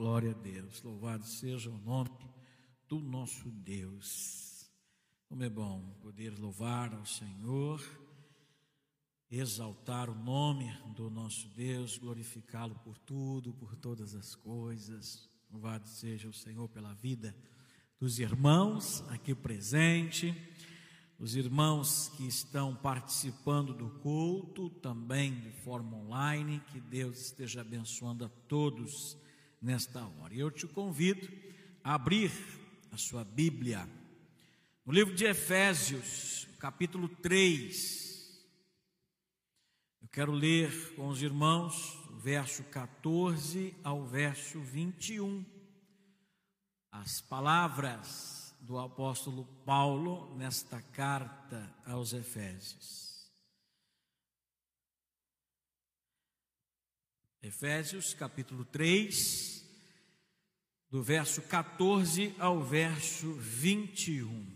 Glória a Deus. Louvado seja o nome do nosso Deus. Como é bom poder louvar ao Senhor, exaltar o nome do nosso Deus, glorificá-lo por tudo, por todas as coisas. Louvado seja o Senhor pela vida dos irmãos aqui presente, os irmãos que estão participando do culto também de forma online. Que Deus esteja abençoando a todos nesta hora. Eu te convido a abrir a sua Bíblia no livro de Efésios, capítulo 3. Eu quero ler com os irmãos o verso 14 ao verso 21. As palavras do apóstolo Paulo nesta carta aos Efésios. Efésios capítulo 3, do verso 14 ao verso 21.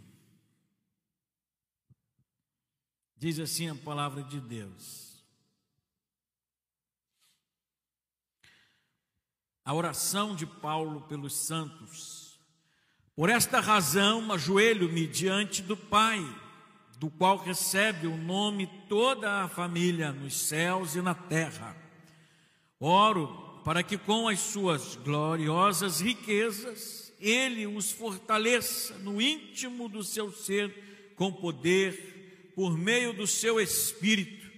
Diz assim a palavra de Deus. A oração de Paulo pelos santos. Por esta razão, ajoelho-me diante do Pai, do qual recebe o nome toda a família nos céus e na terra. Oro para que com as suas gloriosas riquezas ele os fortaleça no íntimo do seu ser com poder por meio do seu espírito,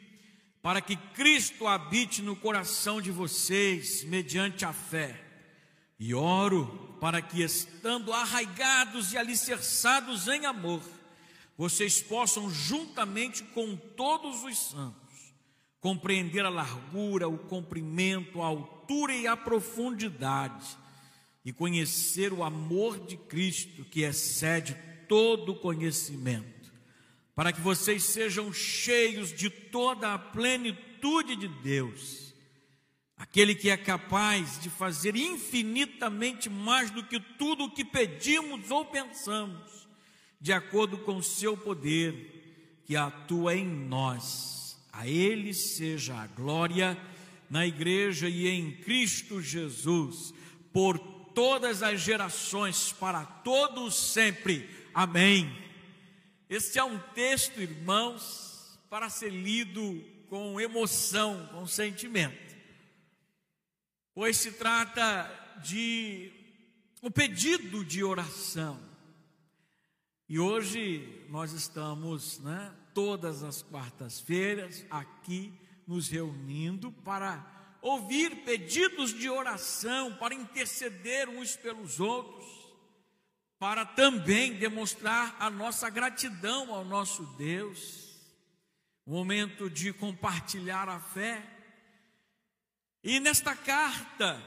para que Cristo habite no coração de vocês mediante a fé. E oro para que estando arraigados e alicerçados em amor, vocês possam juntamente com todos os santos compreender a largura, o comprimento, a altura e a profundidade, e conhecer o amor de Cristo que excede todo conhecimento, para que vocês sejam cheios de toda a plenitude de Deus, aquele que é capaz de fazer infinitamente mais do que tudo o que pedimos ou pensamos, de acordo com o seu poder que atua em nós a Ele seja a glória na igreja e em Cristo Jesus, por todas as gerações, para todos sempre. Amém. Este é um texto, irmãos, para ser lido com emoção, com sentimento, pois se trata de um pedido de oração. E hoje nós estamos, né, todas as quartas-feiras aqui nos reunindo para ouvir pedidos de oração, para interceder uns pelos outros, para também demonstrar a nossa gratidão ao nosso Deus, momento de compartilhar a fé. E nesta carta,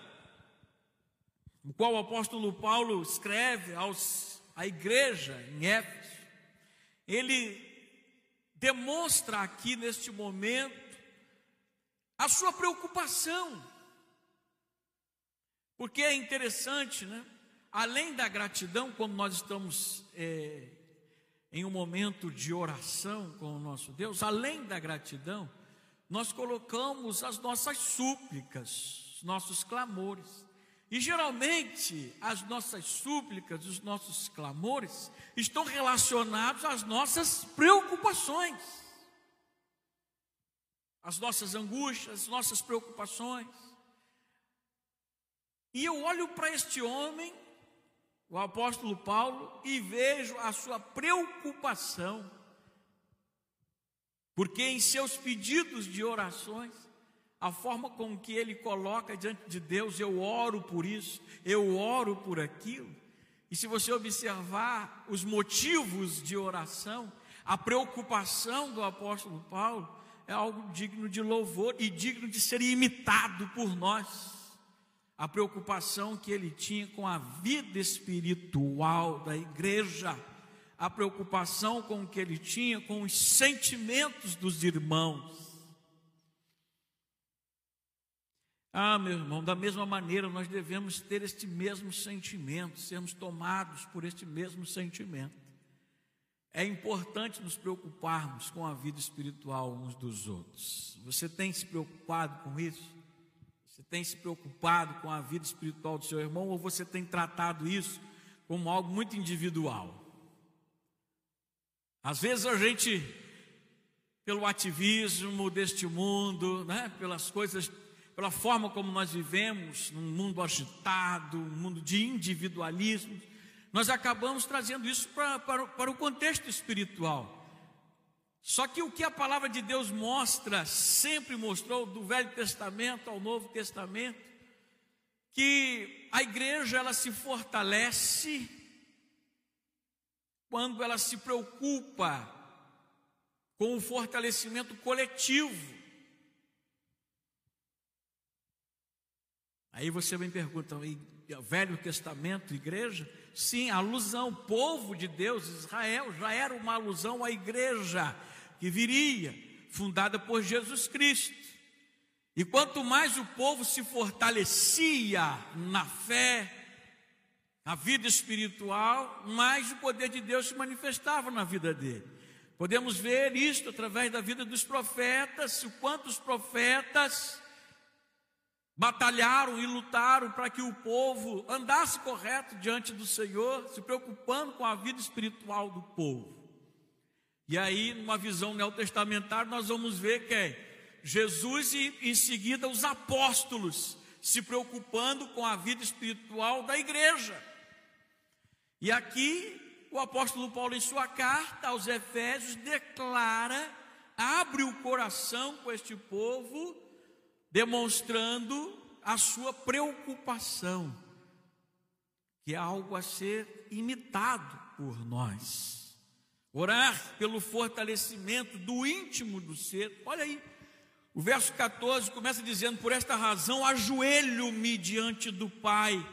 o qual o apóstolo Paulo escreve aos, à igreja em Éfeso, ele demonstra aqui neste momento a sua preocupação. Porque é interessante, né? Além da gratidão, quando nós estamos é, em um momento de oração com o nosso Deus, além da gratidão, nós colocamos as nossas súplicas, os nossos clamores. E geralmente as nossas súplicas, os nossos clamores estão relacionados às nossas preocupações, às nossas angústias, às nossas preocupações. E eu olho para este homem, o apóstolo Paulo, e vejo a sua preocupação, porque em seus pedidos de orações, a forma com que ele coloca diante de Deus, eu oro por isso, eu oro por aquilo. E se você observar os motivos de oração, a preocupação do apóstolo Paulo é algo digno de louvor e digno de ser imitado por nós. A preocupação que ele tinha com a vida espiritual da igreja, a preocupação com que ele tinha com os sentimentos dos irmãos. Ah, meu irmão, da mesma maneira nós devemos ter este mesmo sentimento, sermos tomados por este mesmo sentimento. É importante nos preocuparmos com a vida espiritual uns dos outros. Você tem se preocupado com isso? Você tem se preocupado com a vida espiritual do seu irmão ou você tem tratado isso como algo muito individual? Às vezes a gente, pelo ativismo deste mundo, né, pelas coisas, pela forma como nós vivemos, num mundo agitado, um mundo de individualismo, nós acabamos trazendo isso para, para, para o contexto espiritual. Só que o que a palavra de Deus mostra, sempre mostrou, do Velho Testamento ao Novo Testamento, que a igreja ela se fortalece quando ela se preocupa com o fortalecimento coletivo. Aí você me pergunta, Velho Testamento, igreja? Sim, alusão, povo de Deus, Israel, já era uma alusão à igreja que viria, fundada por Jesus Cristo. E quanto mais o povo se fortalecia na fé, na vida espiritual, mais o poder de Deus se manifestava na vida dele. Podemos ver isto através da vida dos profetas, o quanto os profetas batalharam e lutaram para que o povo andasse correto diante do Senhor, se preocupando com a vida espiritual do povo. E aí, numa visão neotestamentária, nós vamos ver que é Jesus e em seguida os apóstolos se preocupando com a vida espiritual da igreja. E aqui o apóstolo Paulo, em sua carta aos Efésios, declara, abre o coração com este povo, demonstrando a sua preocupação, que é algo a ser imitado por nós. Orar pelo fortalecimento do íntimo do ser. Olha aí, o verso 14 começa dizendo: Por esta razão ajoelho-me diante do Pai,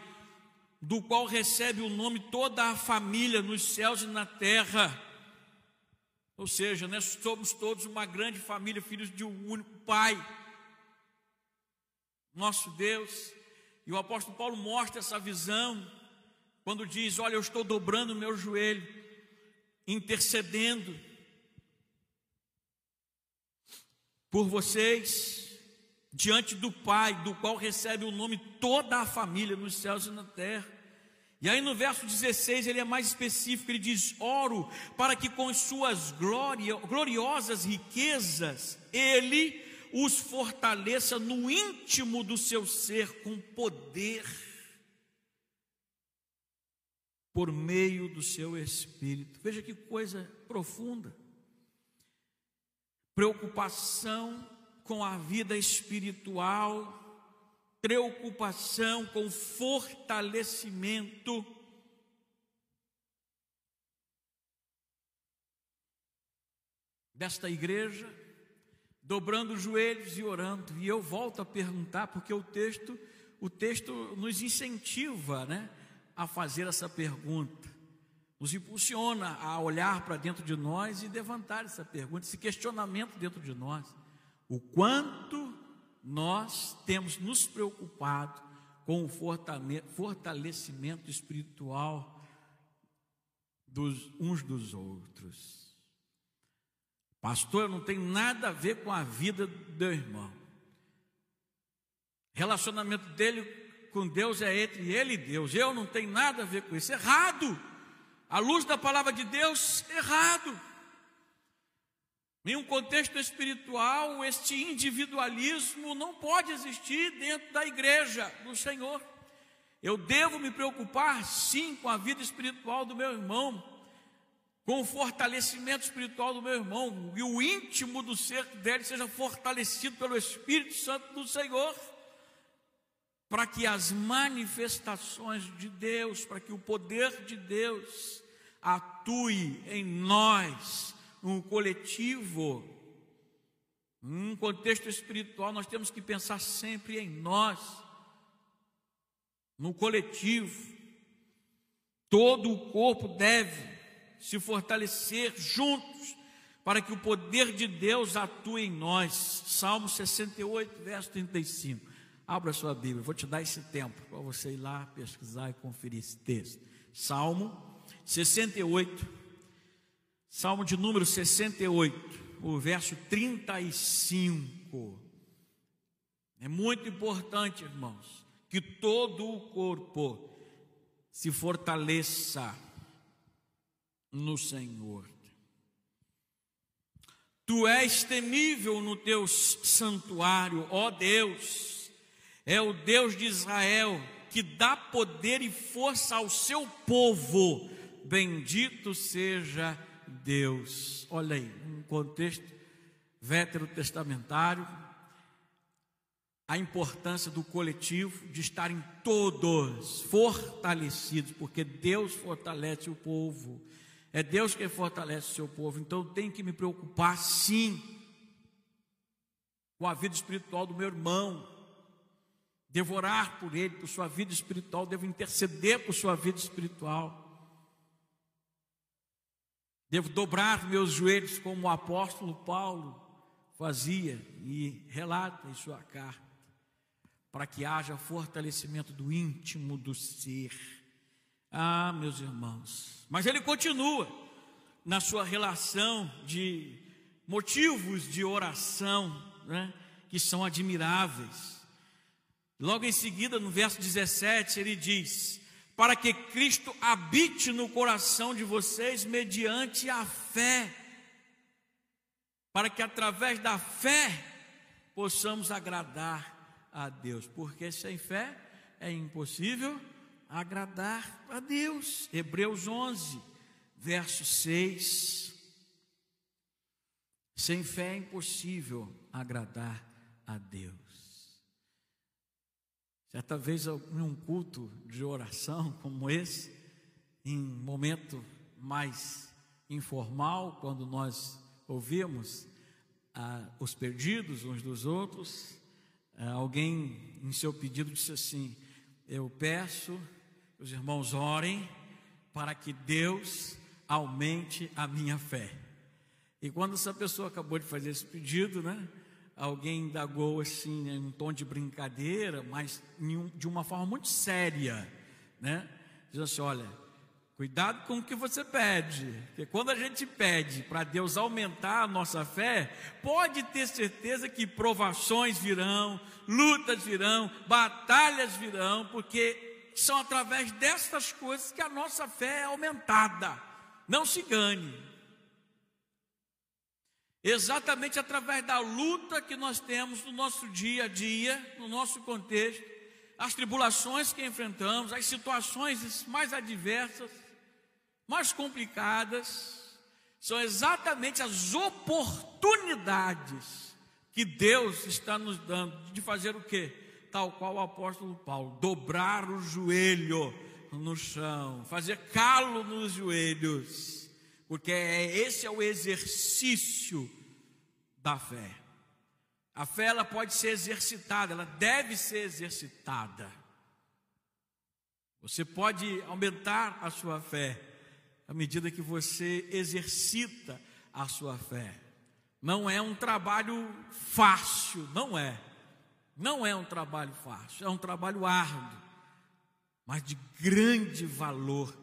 do qual recebe o nome toda a família nos céus e na terra. Ou seja, nós somos todos uma grande família, filhos de um único Pai, nosso Deus. E o apóstolo Paulo mostra essa visão quando diz: Olha, eu estou dobrando o meu joelho intercedendo por vocês diante do Pai, do qual recebe o nome toda a família nos céus e na terra. E aí no verso 16 ele é mais específico, ele diz: Oro para que com suas gloria, gloriosas riquezas ele os fortaleça no íntimo do seu ser com poder por meio do seu espírito. Veja que coisa profunda. Preocupação com a vida espiritual, preocupação com fortalecimento. Desta igreja, dobrando os joelhos e orando, e eu volto a perguntar, porque o texto, o texto nos incentiva, né? a fazer essa pergunta, nos impulsiona a olhar para dentro de nós e levantar essa pergunta, esse questionamento dentro de nós. O quanto nós temos nos preocupado com o fortalecimento espiritual dos uns dos outros. Pastor, eu não tenho nada a ver com a vida do meu irmão. Relacionamento dele com Deus é entre ele e Deus. Eu não tenho nada a ver com isso. Errado. À luz da palavra de Deus, errado. Em um contexto espiritual, este individualismo não pode existir dentro da igreja do Senhor. Eu devo me preocupar, sim, com a vida espiritual do meu irmão, com o fortalecimento espiritual do meu irmão, e o íntimo do ser dele seja fortalecido pelo Espírito Santo do Senhor para que as manifestações de Deus, para que o poder de Deus atue em nós, no coletivo, num contexto espiritual, nós temos que pensar sempre em nós, no coletivo. Todo o corpo deve se fortalecer juntos para que o poder de Deus atue em nós. Salmo 68, verso 35. Abra sua Bíblia, vou te dar esse tempo para você ir lá pesquisar e conferir esse texto. Salmo 68, Salmo de número 68, o verso 35. É muito importante, irmãos, que todo o corpo se fortaleça no Senhor. Tu és temível no teu santuário, ó Deus, é o Deus de Israel que dá poder e força ao seu povo. Bendito seja Deus. Olha aí, um contexto veterotestamentário, a importância do coletivo, de estarem todos fortalecidos, porque Deus fortalece o povo. É Deus que fortalece o seu povo. Então eu tenho que me preocupar sim com a vida espiritual do meu irmão. Devorar por ele, por sua vida espiritual, devo interceder por sua vida espiritual. Devo dobrar meus joelhos como o apóstolo Paulo fazia e relata em sua carta, para que haja fortalecimento do íntimo do ser. Ah, meus irmãos, mas ele continua na sua relação de motivos de oração, né, que são admiráveis. Logo em seguida, no verso 17, ele diz: Para que Cristo habite no coração de vocês mediante a fé para que através da fé possamos agradar a Deus, porque sem fé é impossível agradar a Deus. Hebreus 11, verso 6. Sem fé é impossível agradar a Deus. Certa vez, em um culto de oração como esse, em momento mais informal, quando nós ouvimos ah, os perdidos uns dos outros, ah, alguém em seu pedido disse assim: Eu peço os irmãos orem para que Deus aumente a minha fé. E quando essa pessoa acabou de fazer esse pedido, né? Alguém indagou assim, em um tom de brincadeira, mas de uma forma muito séria, né? Diz assim: olha, Cuidado com o que você pede, porque quando a gente pede para Deus aumentar a nossa fé, pode ter certeza que provações virão, lutas virão, batalhas virão, porque são através destas coisas que a nossa fé é aumentada. Não se engane. Exatamente através da luta que nós temos no nosso dia a dia, no nosso contexto, as tribulações que enfrentamos, as situações mais adversas, mais complicadas, são exatamente as oportunidades que Deus está nos dando de fazer o que? Tal qual o apóstolo Paulo, dobrar o joelho no chão, fazer calo nos joelhos, porque é, esse é o exercício da fé. A fé ela pode ser exercitada, ela deve ser exercitada. Você pode aumentar a sua fé à medida que você exercita a sua fé. Não é um trabalho fácil, não é. Não é um trabalho fácil, é um trabalho árduo, mas de grande valor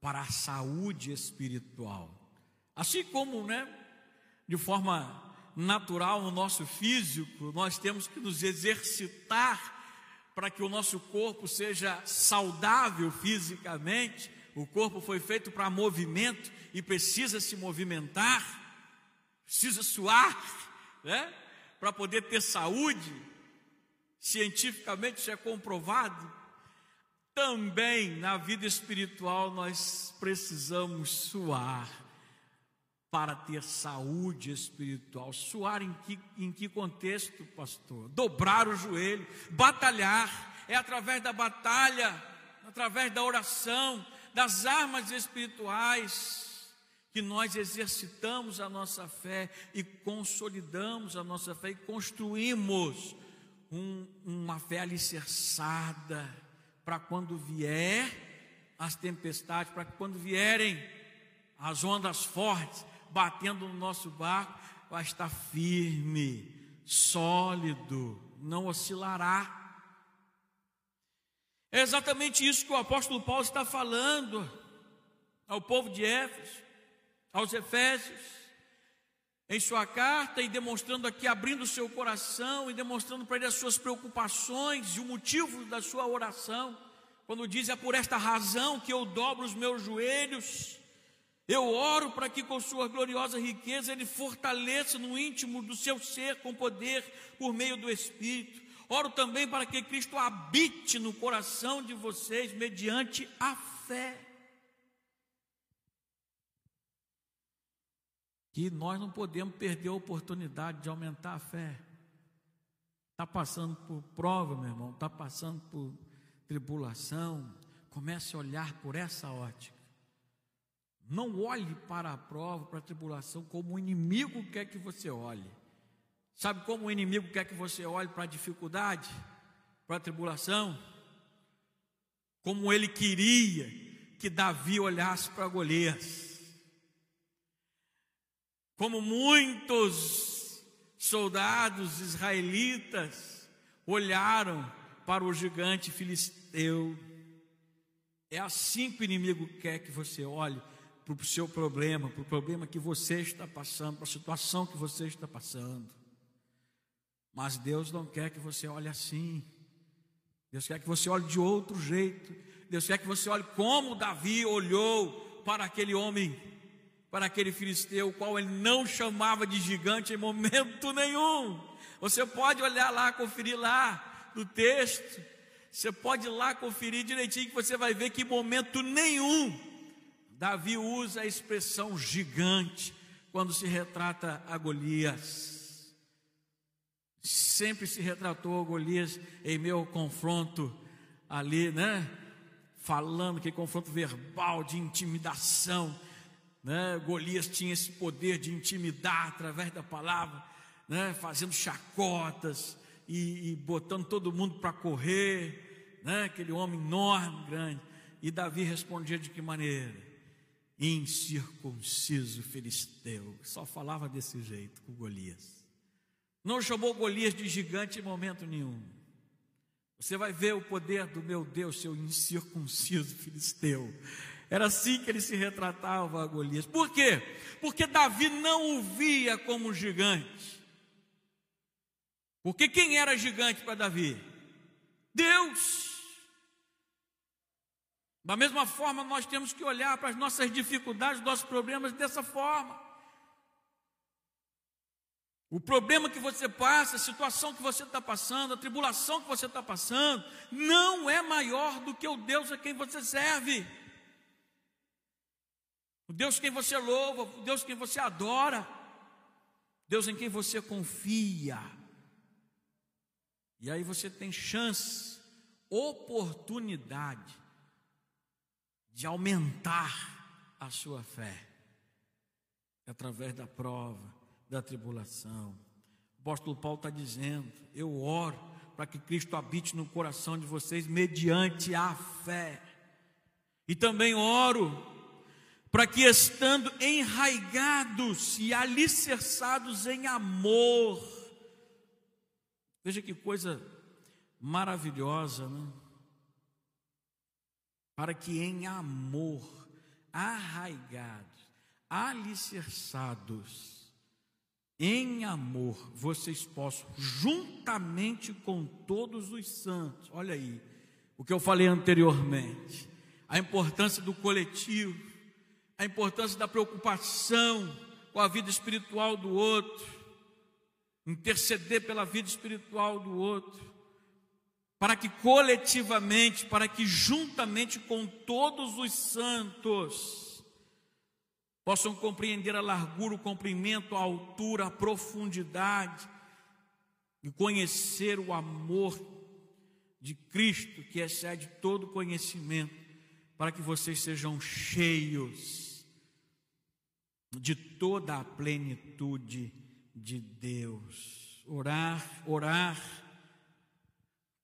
para a saúde espiritual. Assim como, né, de forma natural no nosso físico, nós temos que nos exercitar para que o nosso corpo seja saudável fisicamente, o corpo foi feito para movimento e precisa se movimentar, precisa suar, né? Para poder ter saúde. Cientificamente isso é comprovado. Também na vida espiritual nós precisamos suar para ter saúde espiritual. Suar em que, em que contexto, pastor? Dobrar o joelho, batalhar. É através da batalha, através da oração, das armas espirituais que nós exercitamos a nossa fé e consolidamos a nossa fé e construímos um, uma fé alicerçada para quando vier as tempestades, para que quando vierem as ondas fortes batendo no nosso barco, vai estar firme, sólido, não oscilará. É exatamente isso que o apóstolo Paulo está falando ao povo de Éfeso, aos Efésios. Em sua carta e demonstrando aqui, abrindo o seu coração e demonstrando para ele as suas preocupações e o motivo da sua oração. Quando diz: É por esta razão que eu dobro os meus joelhos, eu oro para que com sua gloriosa riqueza ele fortaleça no íntimo do seu ser com poder por meio do Espírito. Oro também para que Cristo habite no coração de vocês mediante a fé. Que nós não podemos perder a oportunidade de aumentar a fé. Está passando por prova, meu irmão, está passando por tribulação. Comece a olhar por essa ótica. Não olhe para a prova, para a tribulação, como o inimigo quer que você olhe. Sabe como o inimigo quer que você olhe para a dificuldade, para a tribulação? Como ele queria que Davi olhasse para Golias. Como muitos soldados israelitas olharam para o gigante filisteu. É assim que o inimigo quer que você olhe para o seu problema, para o problema que você está passando, para a situação que você está passando. Mas Deus não quer que você olhe assim. Deus quer que você olhe de outro jeito. Deus quer que você olhe como Davi olhou para aquele homem, para aquele filisteu, o qual ele não chamava de gigante em momento nenhum. Você pode olhar lá, conferir lá no texto. Você pode ir lá conferir direitinho que você vai ver que em momento nenhum Davi usa a expressão gigante quando se retrata a Golias. Sempre se retratou a Golias em meu confronto ali, né? Falando que confronto verbal de intimidação, né? Golias tinha esse poder de intimidar através da palavra, né? Fazendo chacotas e, e botando todo mundo para correr, né? Aquele homem enorme, grande. E Davi respondia de que maneira? incircunciso filisteu. Só falava desse jeito com Golias. Não chamou Golias de gigante em momento nenhum. Você vai ver o poder do meu Deus, seu incircunciso filisteu. Era assim que ele se retratava a Golias. Por quê? Porque Davi não o via como gigante. Porque quem era gigante para Davi? Deus. Da mesma forma, nós temos que olhar para as nossas dificuldades, nossos problemas dessa forma. O problema que você passa, a situação que você está passando, a tribulação que você está passando, não é maior do que o Deus a quem você serve. O Deus quem você louva, o Deus quem você adora, Deus em quem você confia. E aí você tem chance, oportunidade de aumentar a sua fé através da prova, da tribulação. O apóstolo Paulo está dizendo: Eu oro para que Cristo habite no coração de vocês mediante a fé. E também oro para que, estando enraigados e alicerçados em amor, veja que coisa maravilhosa, né? para que em amor, arraigados, alicerçados, em amor, vocês possam, juntamente com todos os santos, olha aí, o que eu falei anteriormente, a importância do coletivo, a importância da preocupação com a vida espiritual do outro, interceder pela vida espiritual do outro, para que coletivamente, para que juntamente com todos os santos, possam compreender a largura, o comprimento, a altura, a profundidade, e conhecer o amor de Cristo que excede todo conhecimento, para que vocês sejam cheios de toda a plenitude de Deus. Orar, orar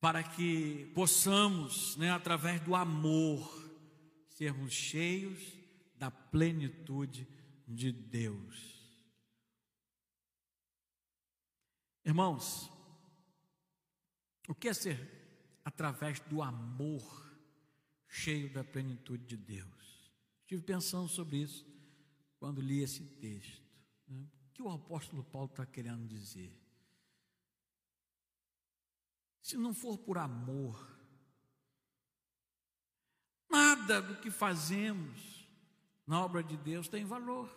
para que possamos, né, através do amor, sermos cheios da plenitude de Deus. Irmãos, o que é ser através do amor cheio da plenitude de Deus? Estive pensando sobre isso quando li esse texto. Né? O que o apóstolo Paulo está querendo dizer? Se não for por amor, nada do que fazemos na obra de Deus tem valor.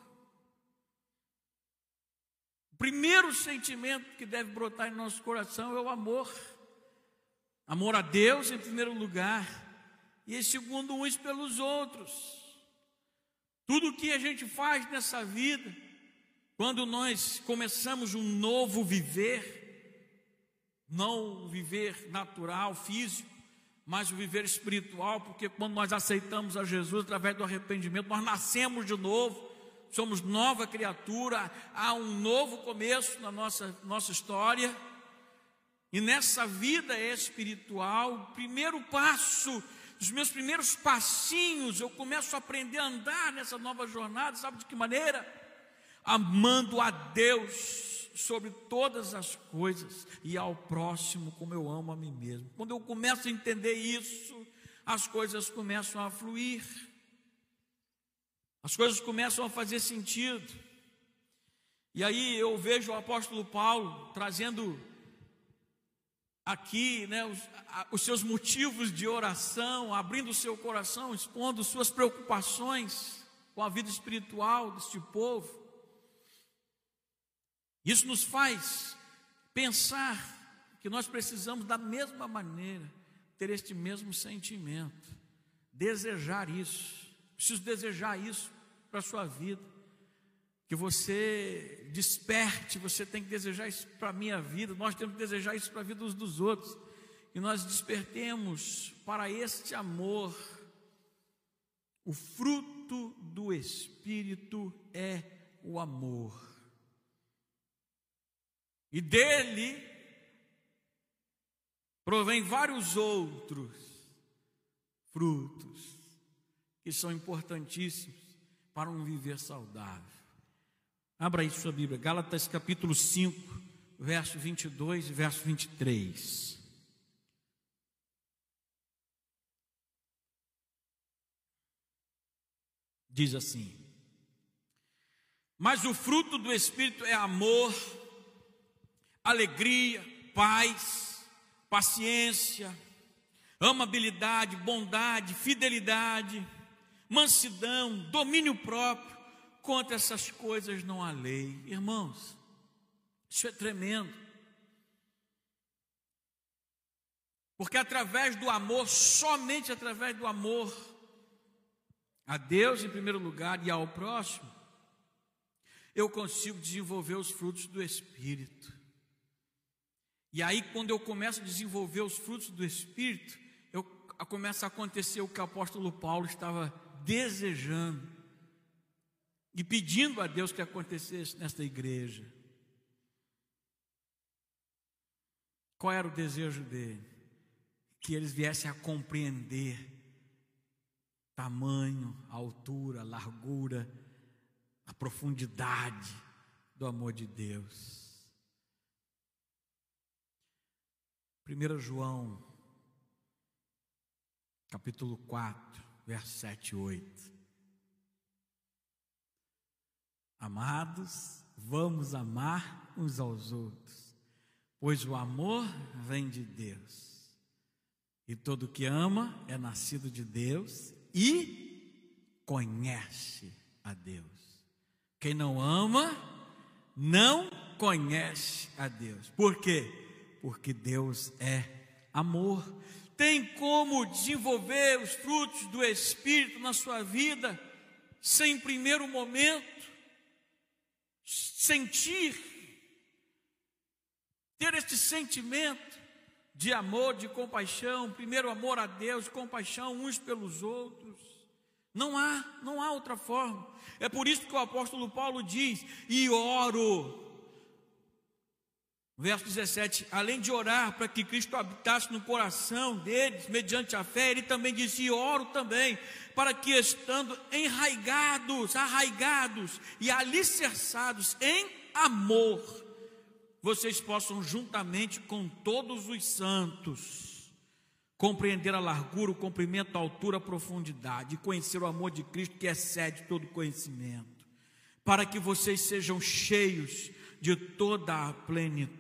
O primeiro sentimento que deve brotar em nosso coração é o amor. Amor a Deus em primeiro lugar, e em segundo, uns pelos outros. Tudo que a gente faz nessa vida, quando nós começamos um novo viver, não o viver natural, físico, mas o viver espiritual, porque quando nós aceitamos a Jesus através do arrependimento, nós nascemos de novo, somos nova criatura, há um novo começo na nossa, nossa história. E nessa vida espiritual, o primeiro passo, os meus primeiros passinhos, eu começo a aprender a andar nessa nova jornada, sabe de que maneira? amando a Deus sobre todas as coisas e ao próximo como eu amo a mim mesmo. Quando eu começo a entender isso, as coisas começam a fluir, as coisas começam a fazer sentido. E aí eu vejo o apóstolo Paulo trazendo aqui né, os, os seus motivos de oração, abrindo o seu coração, expondo suas preocupações com a vida espiritual deste povo. Isso nos faz pensar que nós precisamos, da mesma maneira, ter este mesmo sentimento, desejar isso. Preciso desejar isso para a sua vida. Que você desperte, você tem que desejar isso para a minha vida, nós temos que desejar isso para a vida uns dos outros. E nós despertemos para este amor. O fruto do Espírito é o amor. E dele provém vários outros frutos que são importantíssimos para um viver saudável. Abra aí sua Bíblia, Gálatas capítulo 5, verso 22 e verso 23. Diz assim: Mas o fruto do Espírito é amor, alegria, paz, paciência, amabilidade, bondade, fidelidade, mansidão, domínio próprio. Contra essas coisas não há lei. Irmãos, isso é tremendo. Porque através do amor, somente através do amor a Deus em primeiro lugar e ao próximo, eu consigo desenvolver os frutos do Espírito. E aí, quando eu começo a desenvolver os frutos do Espírito, começa a acontecer o que o apóstolo Paulo estava desejando e pedindo a Deus que acontecesse nesta igreja. Qual era o desejo dele? Que eles viessem a compreender tamanho, altura, largura, a profundidade do amor de Deus. 1 João, capítulo 4, verso 7 e 8. Amados, vamos amar uns aos outros, pois o amor vem de Deus. E todo que ama é nascido de Deus e conhece a Deus. Quem não ama, não conhece a Deus. Por quê? porque Deus é amor. Tem como desenvolver os frutos do Espírito na sua vida, sem primeiro momento sentir, ter este sentimento de amor, de compaixão, primeiro amor a Deus, compaixão uns pelos outros. Não há, não há outra forma. É por isso que o apóstolo Paulo diz: "E oro Verso 17: Além de orar para que Cristo habitasse no coração deles, mediante a fé, ele também dizia: Oro também, para que estando enraigados, arraigados e alicerçados em amor, vocês possam, juntamente com todos os santos, compreender a largura, o comprimento, a altura, a profundidade, e conhecer o amor de Cristo que excede todo conhecimento para que vocês sejam cheios de toda a plenitude.